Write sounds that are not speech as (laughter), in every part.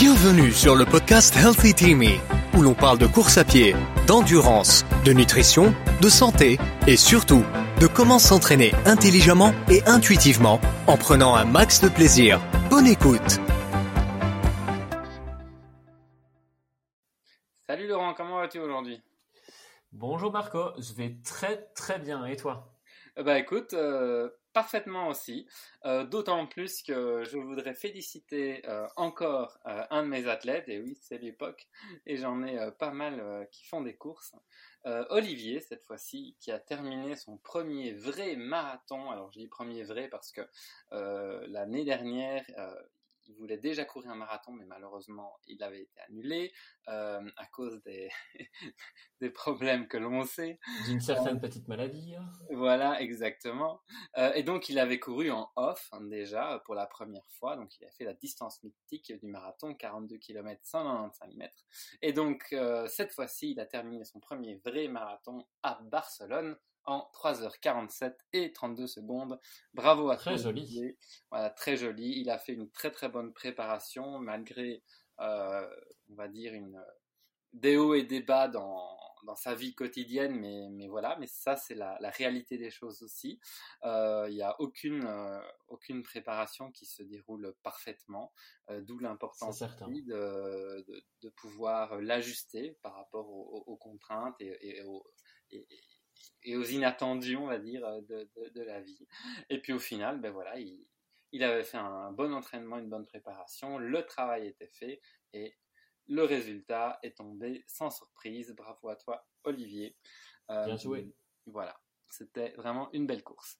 Bienvenue sur le podcast Healthy Teamy, où l'on parle de course à pied, d'endurance, de nutrition, de santé et surtout de comment s'entraîner intelligemment et intuitivement en prenant un max de plaisir. Bonne écoute. Salut Laurent, comment vas-tu aujourd'hui? Bonjour Marco, je vais très très bien. Et toi? Bah écoute, euh, parfaitement aussi, euh, d'autant plus que je voudrais féliciter euh, encore euh, un de mes athlètes, et oui, c'est l'époque, et j'en ai pas mal qui font des courses. Olivier, cette fois-ci, qui a terminé son premier vrai marathon. Alors, je dis premier vrai parce que l'année dernière, il voulait déjà courir un marathon, mais malheureusement, il avait été annulé euh, à cause des, (laughs) des problèmes que l'on sait. D'une certaine petite maladie. Hein. Voilà, exactement. Euh, et donc, il avait couru en off hein, déjà pour la première fois. Donc, il a fait la distance mythique du marathon, 42 km 195 mètres. Et donc, euh, cette fois-ci, il a terminé son premier vrai marathon à Barcelone en 3h47 et 32 secondes. Bravo à Très joli. Voilà, très joli. Il a fait une très très bonne préparation malgré, euh, on va dire, une, des hauts et des bas dans, dans sa vie quotidienne, mais, mais voilà, mais ça c'est la, la, réalité des choses aussi. Euh, il n'y a aucune, euh, aucune préparation qui se déroule parfaitement, euh, d'où l'importance de, de, de, pouvoir l'ajuster par rapport aux, aux, contraintes et, et, aux, et, et aux inattendus, on va dire, euh, de, de, de, la vie. Et puis au final, ben voilà, il, il, avait fait un bon entraînement, une bonne préparation, le travail était fait et le résultat est tombé sans surprise. Bravo à toi, Olivier. Euh, Bien joué. Voilà, c'était vraiment une belle course.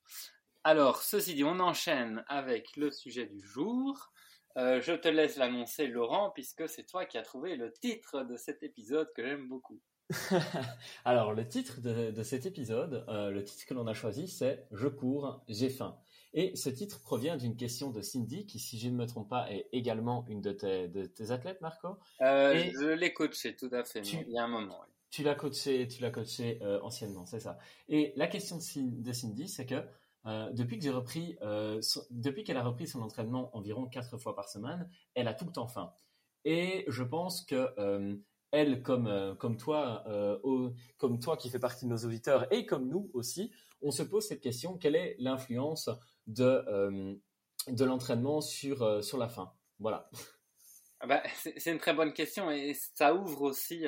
Alors, ceci dit, on enchaîne avec le sujet du jour. Euh, je te laisse l'annoncer, Laurent, puisque c'est toi qui as trouvé le titre de cet épisode que j'aime beaucoup. (laughs) Alors, le titre de, de cet épisode, euh, le titre que l'on a choisi, c'est Je cours, j'ai faim. Et ce titre provient d'une question de Cindy, qui, si je ne me trompe pas, est également une de tes, de tes athlètes, Marco. Euh, je l'ai coaché, tout à fait, tu, il y a un moment. Oui. Tu l'as coaché, tu l'as coaché euh, anciennement, c'est ça. Et la question de Cindy, c'est que euh, depuis que j'ai repris, euh, so, depuis qu'elle a repris son entraînement environ quatre fois par semaine, elle a tout le temps faim. Et je pense que euh, elle, comme, euh, comme toi, euh, comme toi qui fait partie de nos auditeurs et comme nous aussi, on se pose cette question quelle est l'influence de, euh, de l'entraînement sur, sur la faim Voilà. Ah bah, c'est une très bonne question et ça ouvre aussi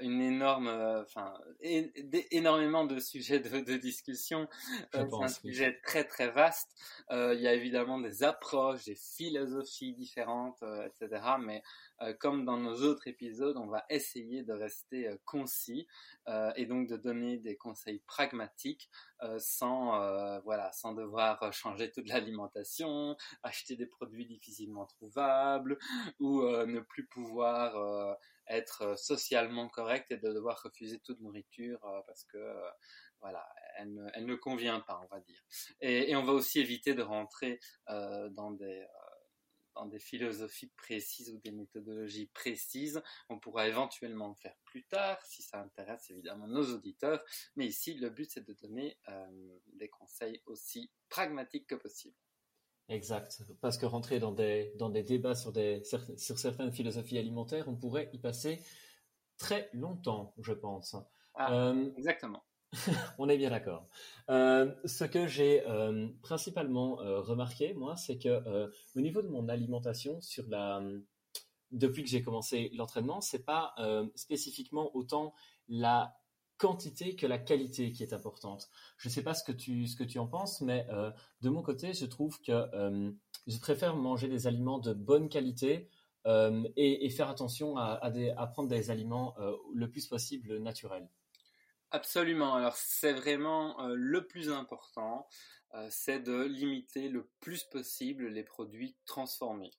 une énorme, enfin, euh, énormément de sujets de, de discussion. Euh, c'est un sujet très très vaste. Euh, il y a évidemment des approches, des philosophies différentes, euh, etc. Mais euh, comme dans nos autres épisodes, on va essayer de rester euh, concis et donc de donner des conseils pragmatiques sans, voilà, sans devoir changer toute l'alimentation, acheter des produits difficilement trouvables ou ne plus pouvoir être socialement correct et de devoir refuser toute nourriture euh, parce que euh, voilà, elle ne, elle ne, convient pas, on va dire. Et, on va aussi éviter de rentrer euh, dans des dans des philosophies précises ou des méthodologies précises. On pourra éventuellement le faire plus tard si ça intéresse évidemment nos auditeurs. Mais ici, le but c'est de donner euh, des conseils aussi pragmatiques que possible. Exact. Parce que rentrer dans des, dans des débats sur, des, sur certaines philosophies alimentaires, on pourrait y passer très longtemps, je pense. Ah, euh, exactement. (laughs) on est bien d'accord. Euh, ce que j'ai euh, principalement remarqué, moi, c'est que au niveau de mon alimentation, sur la, depuis que j'ai commencé l'entraînement, c'est pas spécifiquement autant la quantité que la qualité qui est importante. Je ne sais pas ce que tu ce que tu en penses, mais euh, de mon côté, je trouve que euh, je préfère manger des aliments de bonne qualité euh, et, faire attention à, à, prendre des aliments le plus possible naturels. Absolument. Alors c'est vraiment le plus important, c'est de limiter le plus possible les produits transformés.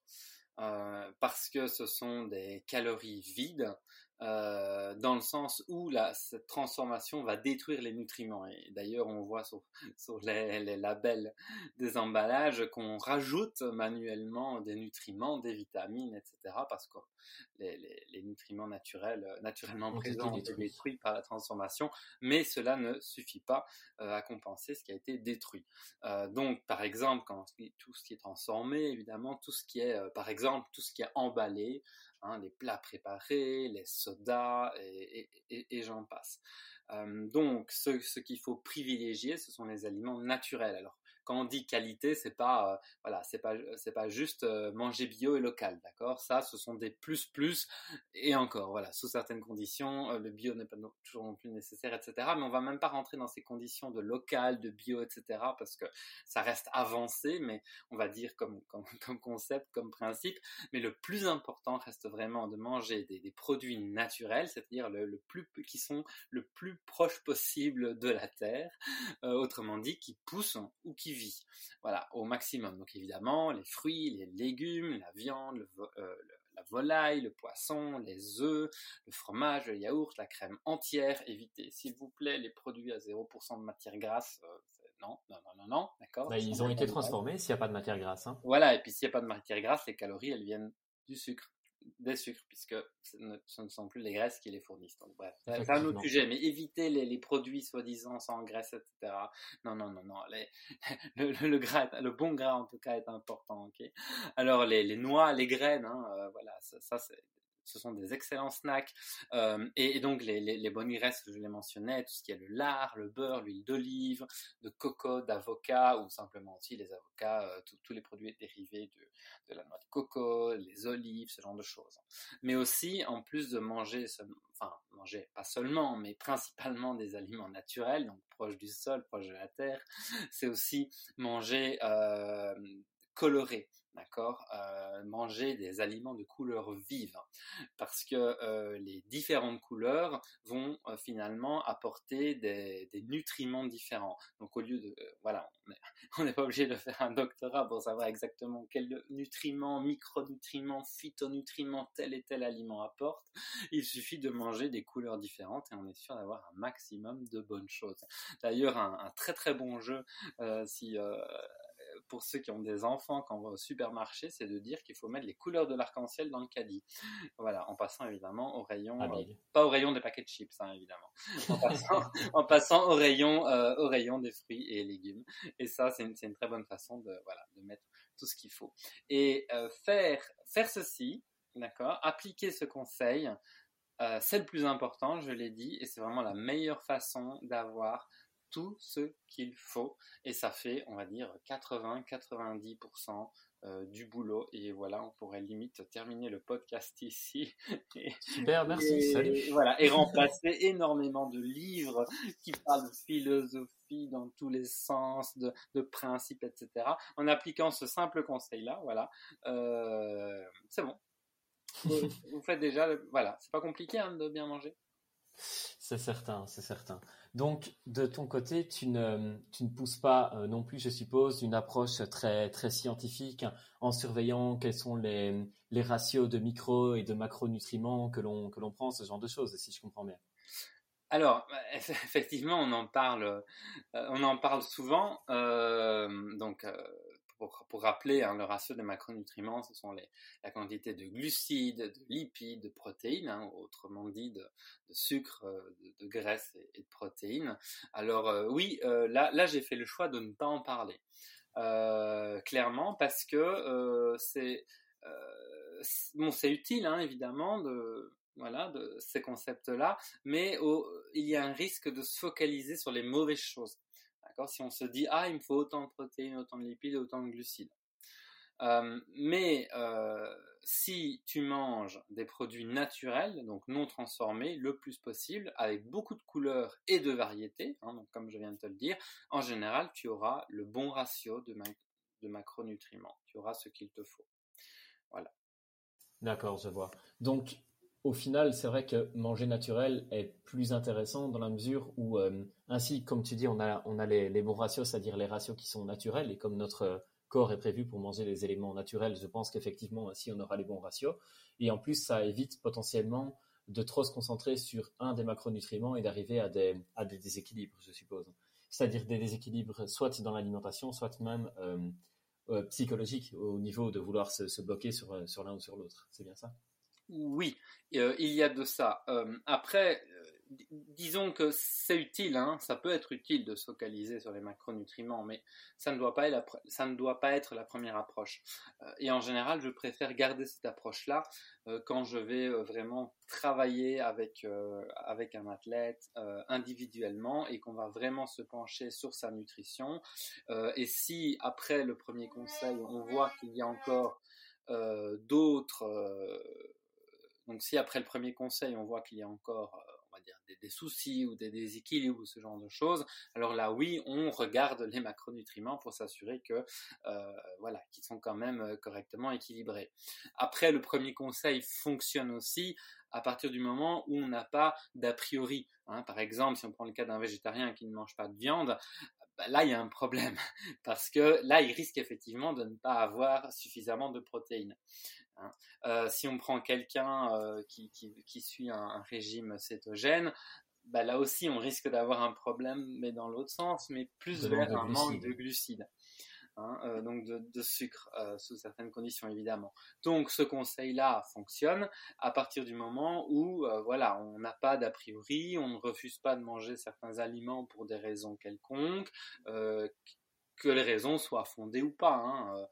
parce que ce sont des calories vides euh, dans le sens où la, cette transformation va détruire les nutriments. Et d'ailleurs, on voit sur, (laughs) sur les, les, labels des emballages qu'on rajoute manuellement des nutriments, des vitamines, etc. parce que les, les, les nutriments naturels, naturellement présents, ont été détruits par la transformation, mais cela ne suffit pas euh, à compenser ce qui a été détruit. Euh, donc, par exemple, quand tout ce qui est transformé, évidemment, tout ce qui est, euh, par exemple, tout ce qui est emballé, hein, les plats préparés, les sodas et, j'en passe. Euh, donc, ce, ce qu'il faut privilégier, ce sont les aliments naturels. Alors, on dit qualité, c'est pas euh, voilà, c'est pas c'est pas juste euh, manger bio et local, d'accord? Ça, ce sont des plus plus et encore voilà, sous certaines conditions, euh, le bio n'est pas toujours non plus nécessaire, etc. Mais on va même pas rentrer dans ces conditions de local, de bio, etc. Parce que ça reste avancé, mais on va dire comme comme, (laughs) comme concept, comme principe. Mais le plus important reste vraiment de manger des, produits naturels, c'est-à-dire le, le, plus qui sont le plus proche possible de la terre, autrement dit, qui poussent ou qui Voilà, au maximum. Donc évidemment, les fruits, les légumes, la viande, le, euh, la volaille, le poisson, les œufs, le fromage, le yaourt, la crème entière. Évitez, s'il vous plaît, les produits à 0% de matière grasse. Euh, non, non, non, non, non, d'accord. Bah, ils ont été transformés s'il n'y a pas de matière grasse. Hein. Voilà, et puis s'il n'y a pas de matière grasse, les calories, elles viennent du sucre des sucres, puisque ce ne, ce ne, sont plus les graisses qui les fournissent. Donc bref, c'est un autre sujet, mais éviter les, les produits soi-disant sans graisse, etc. Non, non, non, non. Les, (laughs) le, le, le, gras, le bon gras en tout cas est important. ok? Alors les, les noix, les graines, hein, euh, voilà, ça, ça c'est ce sont des excellents snacks. Euh, et, donc les, les, les, bonnes graisses, je les mentionnais, tout ce qui est le lard, le beurre, l'huile d'olive, de coco, d'avocat, ou simplement aussi les avocats, euh, tous les produits dérivés de, de, la noix de coco, les olives, ce genre de choses. Mais aussi, en plus de manger, enfin manger pas seulement, mais principalement des aliments naturels, donc proches du sol, proches de la terre, c'est aussi manger euh, coloré d'accord, euh, manger des aliments de couleurs vives, parce que euh, les différentes couleurs vont euh, finalement apporter des, nutriments différents. Donc au lieu de, voilà, on n'est (laughs) pas obligé de faire un doctorat pour savoir exactement quels nutriments, micronutriments, phytonutriments tel et tel aliment apporte. Il suffit de manger des couleurs différentes et on est sûr d'avoir un maximum de bonnes choses. D'ailleurs, un, un, très très bon jeu, si pour ceux qui ont des enfants quand on va au supermarché, c'est de dire qu'il faut mettre les couleurs de l'arc-en-ciel dans le caddie. Voilà, en passant évidemment au rayon, ah, euh, pas au rayon des paquets de chips, hein, évidemment, en passant, (laughs) en passant au rayon, euh, au rayon des fruits et légumes. Et ça, c'est une, une, très bonne façon de, voilà, de mettre tout ce qu'il faut. Et euh, faire, faire ceci, d'accord, appliquer ce conseil, c'est le plus important, je l'ai dit, et c'est vraiment la meilleure façon d'avoir tout ce qu'il faut et ça fait, on va dire, 80-90% euh, du boulot et voilà, on pourrait limite terminer le podcast ici. (laughs) Et, Super, merci, et, salut. Voilà, et remplacer énormément de livres qui parlent de philosophie dans tous les sens, de, de principes, etc. En appliquant ce simple conseil-là, voilà, euh, c'est bon. Vous, (laughs) vous, faites déjà, le, voilà, c'est pas compliqué hein, de bien manger. C'est certain, c'est certain. Donc, de ton côté, tu ne, tu ne pousses pas euh, non plus, je suppose, une approche très, très scientifique en surveillant quels sont les, les ratios de micro et de macronutriments que l'on, que l'on prend, ce genre de choses, si je comprends bien. Alors, effectivement, on en parle, euh, on en parle souvent. Euh, donc, pour, rappeler, hein, le ratio des macronutriments, ce sont les, la quantité de glucides, de lipides, de protéines, hein, autrement dit de, sucre, de, de graisse et, de protéines. Alors euh, oui, euh, là, j'ai fait le choix de ne pas en parler, euh, clairement, parce que euh, c'est euh, bon, c'est utile, hein, évidemment, de voilà, ces concepts-là, mais il y a un risque de se focaliser sur les mauvaises choses. Si on se dit, ah, il me faut autant de protéines, autant de lipides, autant de glucides. Euh, mais euh, si tu manges des produits naturels, donc non transformés, le plus possible, avec beaucoup de couleurs et de variétés, hein, donc comme je viens de te le dire, en général, tu auras le bon ratio de, de macronutriments. Tu auras ce qu'il te faut. Voilà. D'accord, je vois. Donc, au final, c'est vrai que manger naturel est plus intéressant dans la mesure où, euh, ainsi, comme tu dis, on a, les, bons ratios, c'est-à-dire les ratios qui sont naturels, et comme notre corps est prévu pour manger les éléments naturels, je pense qu'effectivement, ainsi, on aura les bons ratios. Et en plus, ça évite potentiellement de trop se concentrer sur un des macronutriments et d'arriver à des, déséquilibres, je suppose. C'est-à-dire des déséquilibres soit dans l'alimentation, soit même euh, psychologiques au niveau de vouloir se, bloquer sur l'un ou sur l'autre. C'est bien ça? Oui, il y a de ça. après, disons que c'est utile, hein, ça peut être utile de se focaliser sur les macronutriments, mais ça ne doit pas être la, première approche. Euh, et en général, je préfère garder cette approche-là euh, quand je vais euh, vraiment travailler avec un athlète individuellement et qu'on va vraiment se pencher sur sa nutrition. et si après le premier conseil, on voit qu'il y a encore d'autres... donc si après le premier conseil, on voit qu'il y a encore dire, des, soucis ou des déséquilibres ou ce genre de choses, alors là, oui, on regarde les macronutriments pour s'assurer que, euh, voilà, qu'ils sont quand même euh, correctement équilibrés. Après, le premier conseil fonctionne aussi à partir du moment où on n'a pas d'a priori. Hein. Par exemple, si on prend le cas d'un végétarien qui ne mange pas de viande, bah, là, il y a un problème (laughs) parce que là, il risque effectivement de ne pas avoir suffisamment de protéines. Hein. Euh, si on prend quelqu'un euh, qui, suit un, régime cétogène, bah, là aussi on risque d'avoir un problème, mais dans l'autre sens, mais plus vers un manque de glucides. Hein, euh, donc de, sucre sous certaines conditions évidemment. Donc ce conseil-là fonctionne à partir du moment où voilà on n'a pas d'a priori, on ne refuse pas de manger certains aliments pour des raisons quelconques, que les raisons soient fondées ou pas. Hein,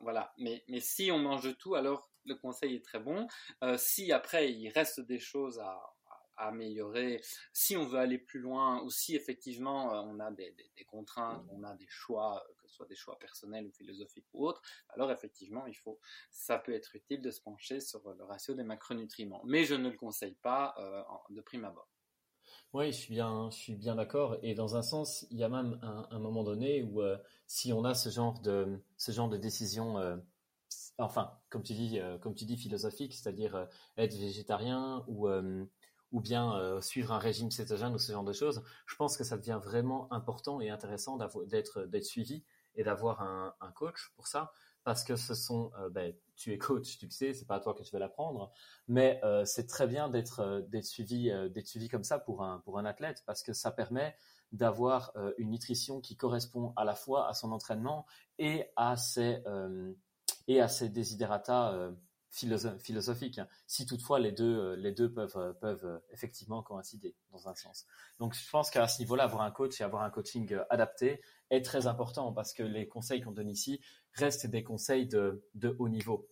voilà. Mais, mais si on mange de tout, alors le conseil est très bon. Euh, si après il reste des choses à, améliorer, si on veut aller plus loin, ou si effectivement euh, on a des, contraintes, on a des choix, que ce soit des choix personnels ou philosophiques ou autres, alors effectivement il faut, ça peut être utile de se pencher sur le ratio des macronutriments. Mais je ne le conseille pas de prime abord. Oui, je suis bien, je suis bien d'accord. Et dans un sens, il y a même un, moment donné où euh, si on a ce genre de, ce genre de décision, euh, enfin, comme tu dis, euh, comme tu dis, philosophique, c'est-à-dire être végétarien ou ou bien suivre un régime cétogène ou ce genre de choses, je pense que ça devient vraiment important et intéressant d'être suivi et d'avoir un, coach pour ça, parce que ce sont, ben, tu es coach, tu le sais, c'est pas à toi que tu vas l'apprendre, mais euh, c'est très bien d'être euh, suivi euh, d'être suivi comme ça pour un pour un athlète parce que ça permet d'avoir une nutrition qui correspond à la fois à son entraînement et à ses et à ses désidératas philosophiques. Si toutefois les deux les deux peuvent peuvent effectivement coïncider dans un sens. Donc je pense qu'à ce niveau-là, avoir un coach et avoir un coaching adapté est très important parce que les conseils qu'on donne ici restent des conseils de, de haut niveau.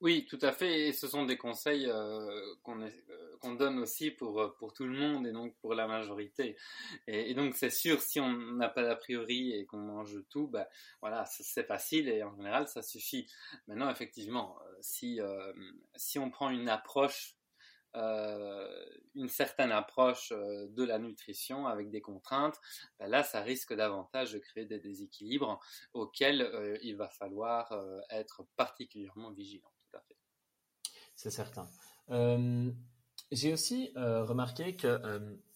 Oui, tout à fait. Et ce sont des conseils euh, euh, qu'on donne aussi pour, euh, pour tout le monde et donc pour la majorité. Et, donc, c'est sûr, si on n'a pas d'a priori et qu'on mange tout, bah, voilà, c'est facile et en général, ça suffit. Maintenant, effectivement, si, si on prend une approche euh, une certaine approche euh, de la nutrition avec des contraintes, ben là, ça risque davantage de créer des déséquilibres auxquels euh, il va falloir être particulièrement vigilant. C'est certain. J'ai aussi remarqué que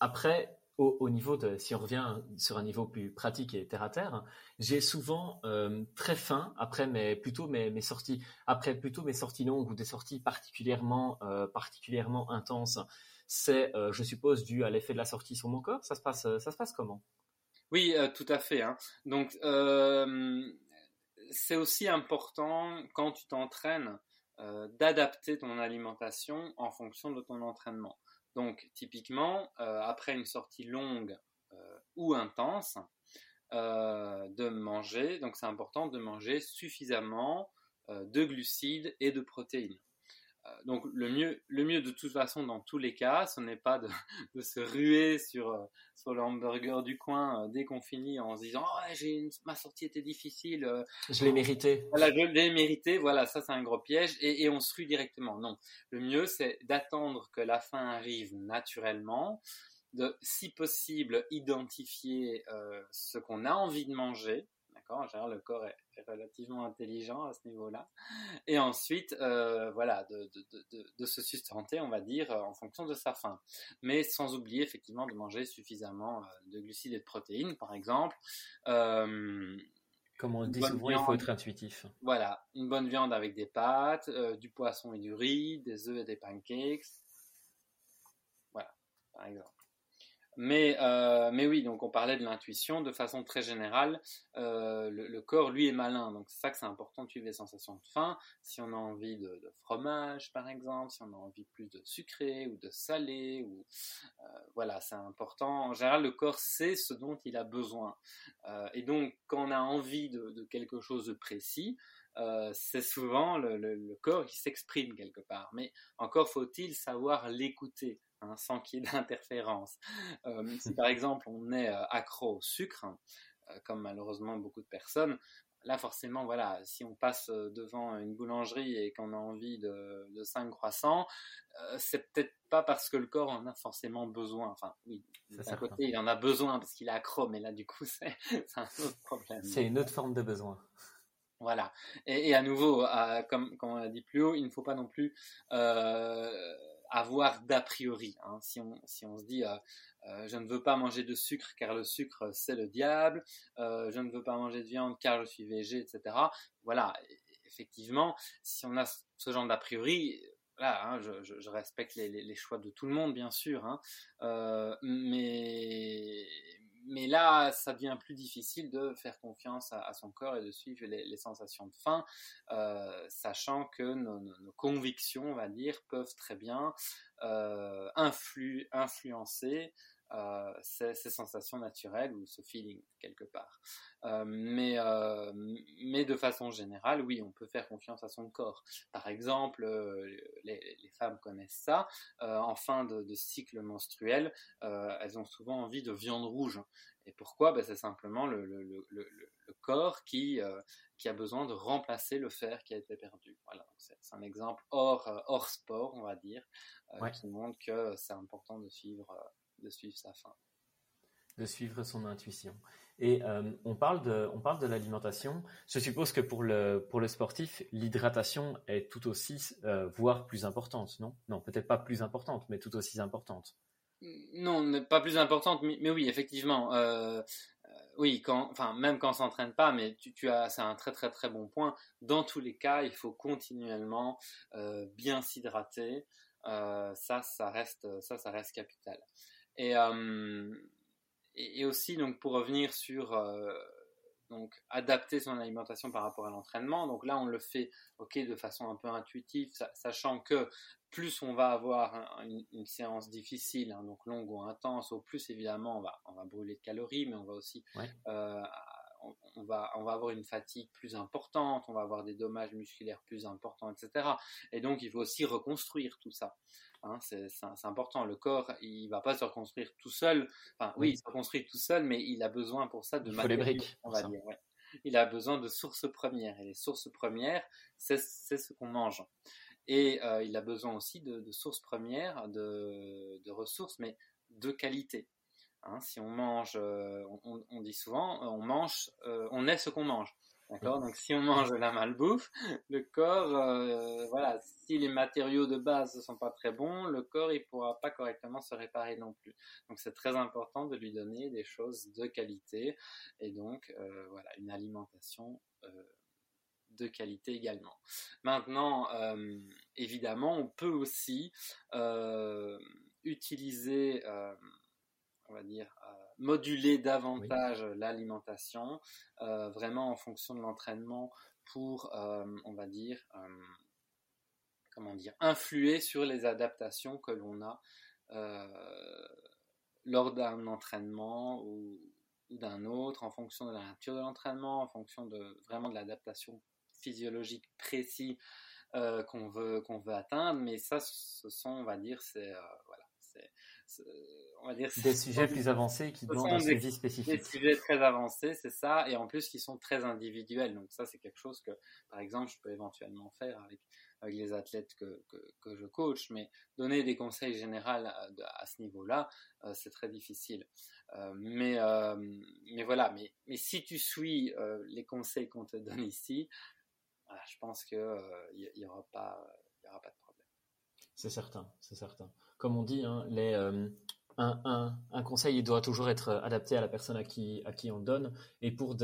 après au, niveau de, si on revient sur un niveau plus pratique et terre à terre, j'ai souvent euh, très faim après mes plutôt mes, sorties, après plutôt mes sorties longues ou des sorties particulièrement euh, particulièrement intenses. C'est, euh, je suppose, dû à l'effet de la sortie sur mon corps. Ça se passe, ça se passe comment? Oui, tout à fait. Hein. Donc c'est aussi important quand tu t'entraînes d'adapter ton alimentation en fonction de ton entraînement. Donc, typiquement, euh, après une sortie longue euh, ou intense, euh, de manger, donc c'est important de manger suffisamment de glucides et de protéines. Euh, donc le mieux, le mieux de toute façon dans tous les cas, ce n'est pas de, (laughs) se ruer sur, euh, sur le hamburger du coin euh, dès qu'on finit en se disant oh, j'ai ma sortie était difficile. je l'ai mérité. Voilà, je l'ai mérité. Voilà, ça c'est un gros piège et, et on se rue directement. Non, le mieux c'est d'attendre que la fin arrive naturellement de, si possible, identifier ce qu'on a envie de manger, en général, le corps est, relativement intelligent à ce niveau-là. Et ensuite, euh, voilà, de, se sustenter, on va dire, en fonction de sa faim. Mais sans oublier effectivement de manger suffisamment euh, de glucides et de protéines, par exemple. Euh, Comme on dit souvent, il faut être intuitif. Voilà, une bonne viande avec des pâtes, du poisson et du riz, des œufs et des pancakes. par exemple. Mais, euh, mais oui, donc on parlait de l'intuition de façon très générale. Euh, le, corps, lui, est malin. Donc c'est ça que c'est important de suivre les sensations de faim. Si on a envie de, fromage, par exemple, si on a envie plus de sucré ou de salé, ou euh, voilà, c'est important. En général, le corps sait ce dont il a besoin. et donc, quand on a envie de, quelque chose de précis, c'est souvent le, corps qui s'exprime quelque part. Mais encore faut-il savoir l'écouter. Hein, sans qu'il y (laughs) ait d'interférence. Euh, si par exemple on est euh, accro au sucre, euh, comme malheureusement beaucoup de personnes, là forcément, voilà, si on passe devant une boulangerie et qu'on a envie de, de 5 croissants, c'est peut-être pas parce que le corps en a forcément besoin. Enfin, oui, d'un côté, il en a besoin parce qu'il est accro, mais là, du coup, (laughs) c'est un autre problème. C'est une autre forme de besoin. Voilà. Et, à nouveau, comme, comme, on l'a dit plus haut, il ne faut pas non plus avoir d'a priori. Hein. Si, on, si on se dit euh, euh, je ne veux pas manger de sucre car le sucre c'est le diable, euh, je ne veux pas manger de viande car je suis végé, etc. Voilà, effectivement, si on a ce genre d'a priori, là, hein, je, respecte les, les, choix de tout le monde, bien sûr, hein, mais, mais là, ça devient plus difficile de faire confiance à, son corps et de suivre les, sensations de faim, euh, sachant que nos, convictions, on va dire, peuvent très bien euh, influencer euh, ces, sensations naturelles ou ce feeling quelque part. Euh, mais, euh, mais de façon générale, oui, on peut faire confiance à son corps. Par exemple, les, les, femmes connaissent ça. en fin de, de cycle menstruel, elles ont souvent envie de viande rouge. Et pourquoi? Ben, C'est simplement le, le, le, le, corps qui, qui a besoin de remplacer le fer qui a été perdu. Voilà, c'est un exemple hors, hors sport, on va dire, qui montre que c'est important de suivre de suivre sa faim. De suivre son intuition. Et euh, on parle de, on parle de l'alimentation. Je suppose que pour le, pour le sportif, l'hydratation est tout aussi, euh, voire plus importante, non? Non, peut-être pas plus importante, mais tout aussi importante. Non, pas plus importante, mais, oui, effectivement. Euh, oui, quand, enfin, même quand on s'entraîne pas, mais tu, tu as, c'est un très très très bon point. Dans tous les cas, il faut continuellement bien s'hydrater. ça, ça reste, ça, ça reste capital. Euh, et, et, aussi, donc, pour revenir sur euh, donc, adapter son alimentation par rapport à l'entraînement, donc là, on le fait ok, de façon un peu intuitive, sachant que plus on va avoir une, séance difficile, hein, donc longue ou intense, au plus évidemment on va, on va brûler de calories, mais on va aussi euh, on, va, on va avoir une fatigue plus importante, on va avoir des dommages musculaires plus importants, etc. Et donc il faut aussi reconstruire tout ça. Hein, c'est important. Le corps, il va pas se reconstruire tout seul. Enfin, oui, il se reconstruit tout seul, mais il a besoin pour ça de matériaux, on va dire. Il a besoin de sources premières. Et les sources premières, c'est ce qu'on mange. Et euh, il a besoin aussi de, sources premières, de, ressources, mais de qualité. Hein, si on mange, euh, on, dit souvent, on mange, euh, on est ce qu'on mange. D'accord? Donc si on mange la malbouffe, (laughs) le corps, euh, voilà, si les matériaux de base ne sont pas très bons, le corps il pourra pas correctement se réparer non plus. Donc c'est très important de lui donner des choses de qualité et donc euh, voilà une alimentation euh, de qualité également. Maintenant, évidemment, on peut aussi utiliser, on va dire moduler davantage l'alimentation, euh, vraiment en fonction de l'entraînement pour, euh, on va dire, euh, comment dire, influer sur les adaptations que l'on a lors d'un entraînement ou, d'un autre, en fonction de la nature de l'entraînement, en fonction de vraiment de l'adaptation physiologique précise qu'on veut qu'on veut atteindre. Mais ça, ce sont, on va dire, c'est voilà, on va dire des sujets plus avancés qui demandent un suivi spécifique. Des sujets très avancés, c'est ça, et en plus qui sont très individuels. Donc ça, c'est quelque chose que, par exemple, je peux éventuellement faire avec, avec les athlètes que, que, je coach, mais donner des conseils généraux à, ce niveau-là, euh, c'est très difficile. Euh, mais, euh, mais voilà, mais, mais si tu suis les conseils qu'on te donne ici, je pense qu'il n'y y aura, aura pas de problème. C'est certain, c'est certain. Comme on dit, hein, les, un, conseil il doit toujours être adapté à la personne à qui, on le donne. Et pour,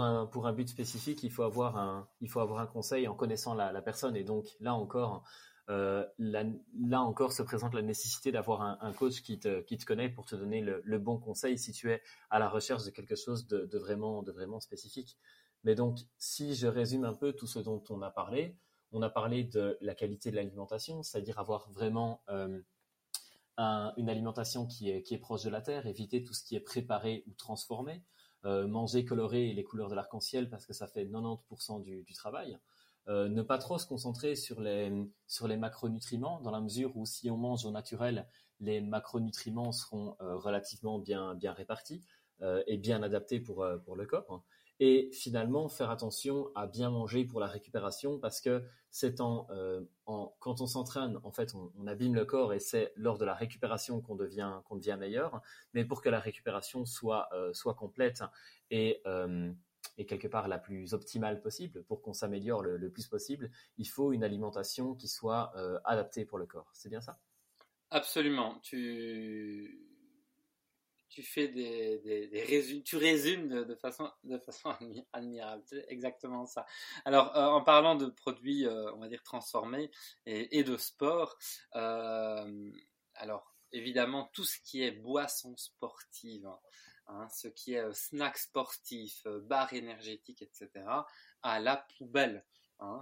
un, but spécifique, il faut avoir un, conseil en connaissant la, personne. Et donc là encore, là, encore se présente la nécessité d'avoir un, coach qui te, connaît pour te donner le, bon conseil si tu es à la recherche de quelque chose de vraiment spécifique. Mais donc, si je résume un peu tout ce dont on a parlé, on a parlé de la qualité de l'alimentation, c'est-à-dire avoir vraiment une alimentation qui est, proche de la terre, éviter tout ce qui est préparé ou transformé, euh, manger coloré les couleurs de l'arc-en-ciel parce que ça fait 90% du, travail. Euh, ne pas trop se concentrer sur les, sur les macronutriments, dans la mesure où si on mange au naturel, les macronutriments seront euh, relativement bien, bien répartis et bien adaptés pour, pour le corps et finalement faire attention à bien manger pour la récupération parce que c'est en, euh, quand on s'entraîne en fait on, abîme le corps et c'est lors de la récupération qu'on devient qu'on devient meilleur mais pour que la récupération soit euh, soit complète et euh, et quelque part la plus optimale possible pour qu'on s'améliore le, le, plus possible, il faut une alimentation qui soit adaptée pour le corps. C'est bien ça? Absolument. Tu tu fais des, des, tu résumes de, façon, de façon (laughs) admirable. C'est exactement ça. Alors, euh, en parlant de produits, euh, on va dire transformés et, de sport, euh, alors évidemment tout ce qui est boisson sportive, hein, ce qui est snack sportif, bar énergétique, etc., à la poubelle. Hein.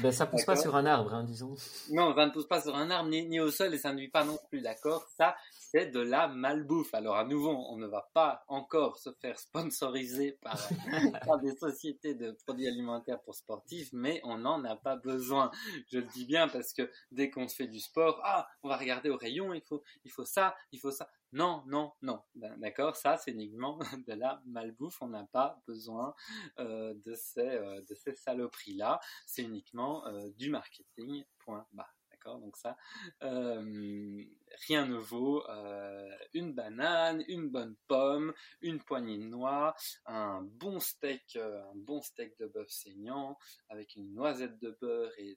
Ben, ça pousse pas sur un arbre, hein, disons. Non, ça ne pousse pas sur un arbre ni, ni au sol et ça ne vit pas non plus, d'accord? Ça, c'est de la malbouffe. Alors à nouveau, on ne va pas encore se faire sponsoriser par, (laughs) par des sociétés de produits alimentaires pour sportifs, mais on n'en a pas besoin. Je le dis bien parce que dès qu'on fait du sport, ah, on va regarder au rayon, il faut, il faut ça, il faut ça. Non, non, non. Ben, d'accord, ça c'est uniquement (laughs) de la malbouffe. On n'a pas besoin euh, de ces, euh, ces saloperies-là. C'est uniquement euh, du marketing. Point. D'accord, donc ça, rien ne vaut une banane, une bonne pomme, une poignée de noix, un bon steak, un bon steak de bœuf saignant avec une noisette de beurre et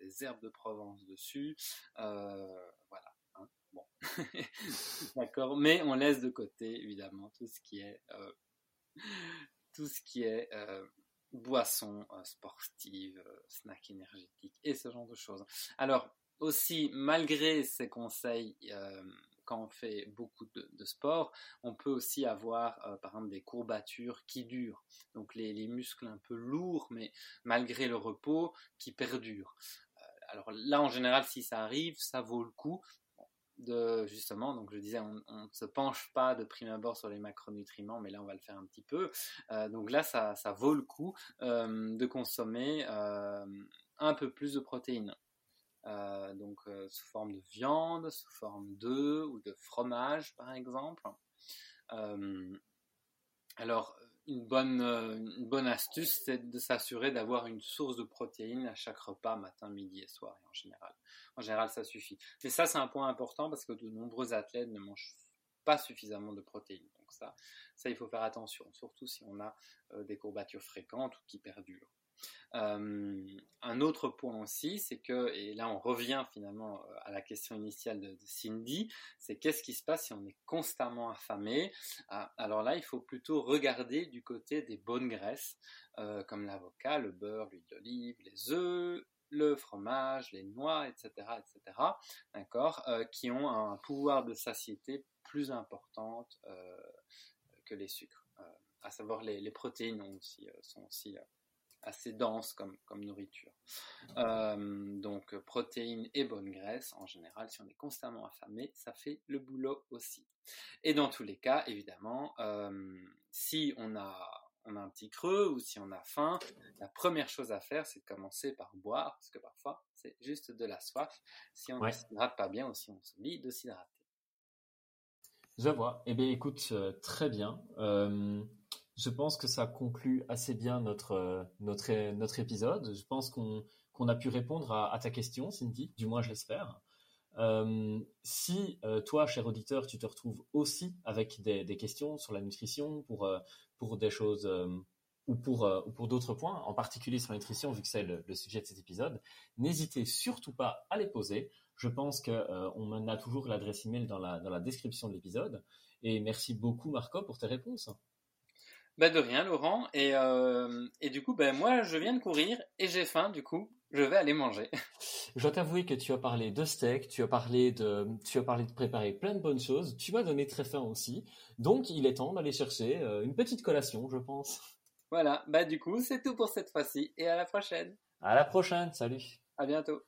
des, herbes de Provence dessus. (laughs) D'accord, mais on laisse de côté évidemment tout ce qui est euh, tout ce qui est euh, boisson euh, sportive, snack énergétique et ce genre de choses. Alors aussi, malgré ces conseils, quand on fait beaucoup de, sport, on peut aussi avoir par exemple des courbatures qui durent, donc les, muscles un peu lourds, mais malgré le repos, qui perdurent. alors là, en général, si ça arrive, ça vaut le coup justement, donc je disais, on ne se penche pas de prime abord sur les macronutriments, mais là on va le faire un petit peu. Euh, donc là, ça, ça, vaut le coup euh, de consommer euh, un peu plus de protéines. donc sous forme de viande, sous forme d'œufs ou de fromage par exemple. alors une bonne, une bonne astuce, c'est de s'assurer d'avoir une source de protéines à chaque repas, matin, midi et soir, en général. En général, ça suffit. Mais ça, c'est un point important parce que de nombreux athlètes ne mangent pas suffisamment de protéines. Donc ça, ça il faut faire attention, surtout si on a euh, des courbatures fréquentes ou qui perdurent. Euh, un autre point aussi, c'est que, et là on revient finalement euh, à la question initiale de, Cindy, c'est qu'est-ce qui se passe si on est constamment affamé? Ah, Alors là, il faut plutôt regarder du côté des bonnes graisses, comme l'avocat, le beurre, l'huile d'olive, les œufs, le fromage, les noix, etc., etc., d'accord, euh, qui ont un pouvoir de satiété plus importante euh, que les sucres. Euh, à savoir, les, protéines sont aussi assez denses comme, comme nourriture. donc, protéines et bonnes graisses, en général, si on est constamment affamé, ça fait le boulot aussi. Et dans tous les cas, évidemment, si on a on a un petit creux ou si on a faim, la première chose à faire, c'est de commencer par boire, parce que parfois, c'est juste de la soif, si on ne s'hydrate pas bien ou si on s'oublie de s'hydrater. Je vois. Eh bien, écoute, euh, très bien. Euh, je pense que ça conclut assez bien notre, euh, notre, notre épisode. Je pense qu'on a pu répondre à, ta question, Cindy, du moins je l'espère. si toi, cher auditeur, tu te retrouves aussi avec des, questions sur la nutrition pour, pour des choses euh, ou pour, euh, pour d'autres points, en particulier sur la nutrition, vu que c'est le, sujet de cet épisode, n'hésitez surtout pas à les poser. Je pense qu'on euh, on a toujours l'adresse email dans la, dans la description de l'épisode. Et merci beaucoup, Marco, pour tes réponses. Bah de rien, Laurent. Et, et du coup, ben moi, je viens de courir et j'ai faim, du coup. je vais aller manger. (laughs) Je dois t'avouer que tu as parlé de steak, tu as parlé de, tu as parlé de préparer plein de bonnes choses. Tu m'as donné très faim aussi. Donc, il est temps d'aller chercher euh, une petite collation, je pense. Voilà. Bah, du coup, c'est tout pour cette fois-ci et à la prochaine. À la prochaine. Salut. À bientôt.